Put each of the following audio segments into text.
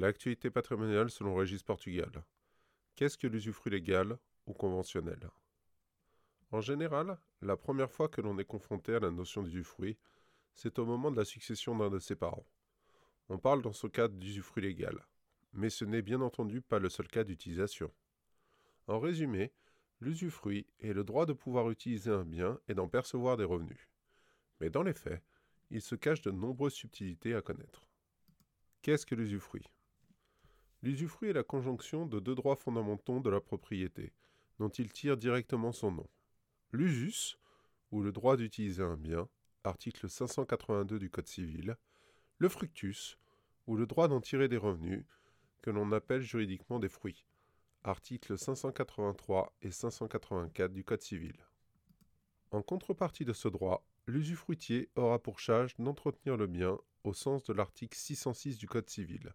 L'actualité patrimoniale selon Régis Portugal. Qu'est-ce que l'usufruit légal ou conventionnel? En général, la première fois que l'on est confronté à la notion d'usufruit, c'est au moment de la succession d'un de ses parents. On parle dans ce cas d'usufruit légal, mais ce n'est bien entendu pas le seul cas d'utilisation. En résumé, l'usufruit est le droit de pouvoir utiliser un bien et d'en percevoir des revenus. Mais dans les faits, il se cache de nombreuses subtilités à connaître. Qu'est-ce que l'usufruit? L'usufruit est la conjonction de deux droits fondamentaux de la propriété, dont il tire directement son nom. L'usus, ou le droit d'utiliser un bien, article 582 du Code civil, le fructus, ou le droit d'en tirer des revenus, que l'on appelle juridiquement des fruits, articles 583 et 584 du Code civil. En contrepartie de ce droit, l'usufruitier aura pour charge d'entretenir le bien au sens de l'article 606 du Code civil.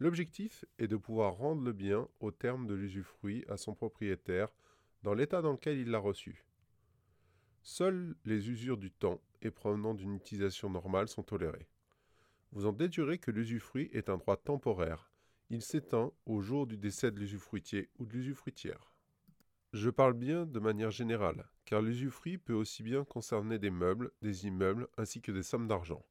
L'objectif est de pouvoir rendre le bien au terme de l'usufruit à son propriétaire dans l'état dans lequel il l'a reçu. Seules les usures du temps et provenant d'une utilisation normale sont tolérées. Vous en déduirez que l'usufruit est un droit temporaire. Il s'éteint au jour du décès de l'usufruitier ou de l'usufruitière. Je parle bien de manière générale, car l'usufruit peut aussi bien concerner des meubles, des immeubles, ainsi que des sommes d'argent.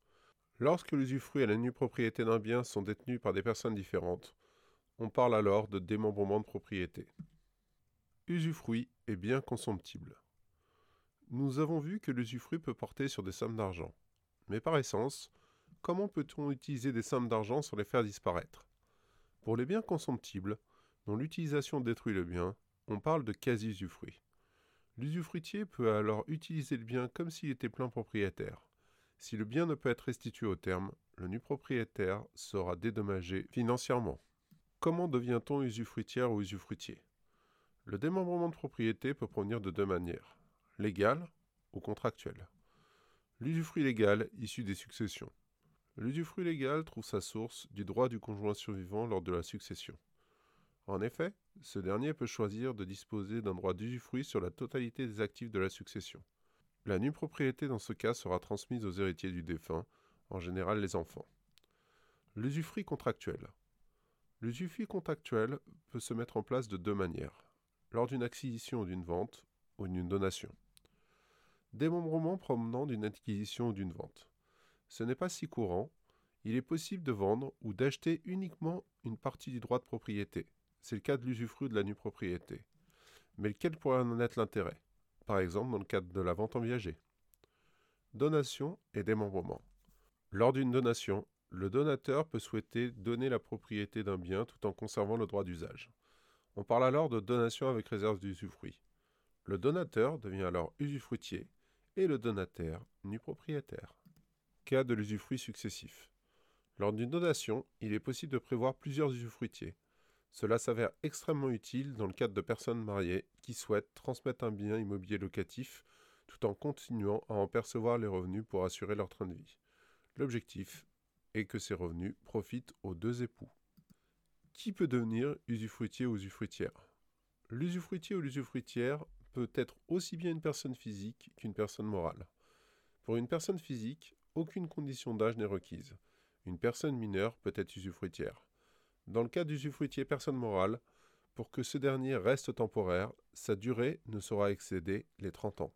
Lorsque l'usufruit et la nue propriété d'un bien sont détenus par des personnes différentes, on parle alors de démembrement de propriété. Usufruit et bien consomptible. Nous avons vu que l'usufruit peut porter sur des sommes d'argent. Mais par essence, comment peut-on utiliser des sommes d'argent sans les faire disparaître? Pour les biens consomptibles, dont l'utilisation détruit le bien, on parle de quasi-usufruit. L'usufruitier peut alors utiliser le bien comme s'il était plein propriétaire. Si le bien ne peut être restitué au terme, le nu propriétaire sera dédommagé financièrement. Comment devient-on usufruitière ou usufruitier? Le démembrement de propriété peut provenir de deux manières, légale ou contractuelle. L'usufruit légal issu des successions. L'usufruit légal trouve sa source du droit du conjoint survivant lors de la succession. En effet, ce dernier peut choisir de disposer d'un droit d'usufruit sur la totalité des actifs de la succession. La nue propriété dans ce cas sera transmise aux héritiers du défunt, en général les enfants. L'usufruit contractuel. L'usufruit contractuel peut se mettre en place de deux manières, lors d'une acquisition ou d'une vente, ou d'une donation. Démembrement provenant d'une acquisition ou d'une vente. Ce n'est pas si courant, il est possible de vendre ou d'acheter uniquement une partie du droit de propriété. C'est le cas de l'usufruit de la nue propriété. Mais lequel pourrait en être l'intérêt? Par exemple dans le cadre de la vente en viager. Donation et démembrement. Lors d'une donation, le donateur peut souhaiter donner la propriété d'un bien tout en conservant le droit d'usage. On parle alors de donation avec réserve d'usufruit. Le donateur devient alors usufruitier et le donataire nu propriétaire. Cas de l'usufruit successif. Lors d'une donation, il est possible de prévoir plusieurs usufruitiers. Cela s'avère extrêmement utile dans le cadre de personnes mariées qui souhaitent transmettre un bien immobilier locatif tout en continuant à en percevoir les revenus pour assurer leur train de vie. L'objectif est que ces revenus profitent aux deux époux. Qui peut devenir usufruitier ou usufruitière? L'usufruitier ou l'usufruitière peut être aussi bien une personne physique qu'une personne morale. Pour une personne physique, aucune condition d'âge n'est requise. Une personne mineure peut être usufruitière. Dans le cas d'usufruitier personne morale, pour que ce dernier reste temporaire, sa durée ne saura excéder les 30 ans.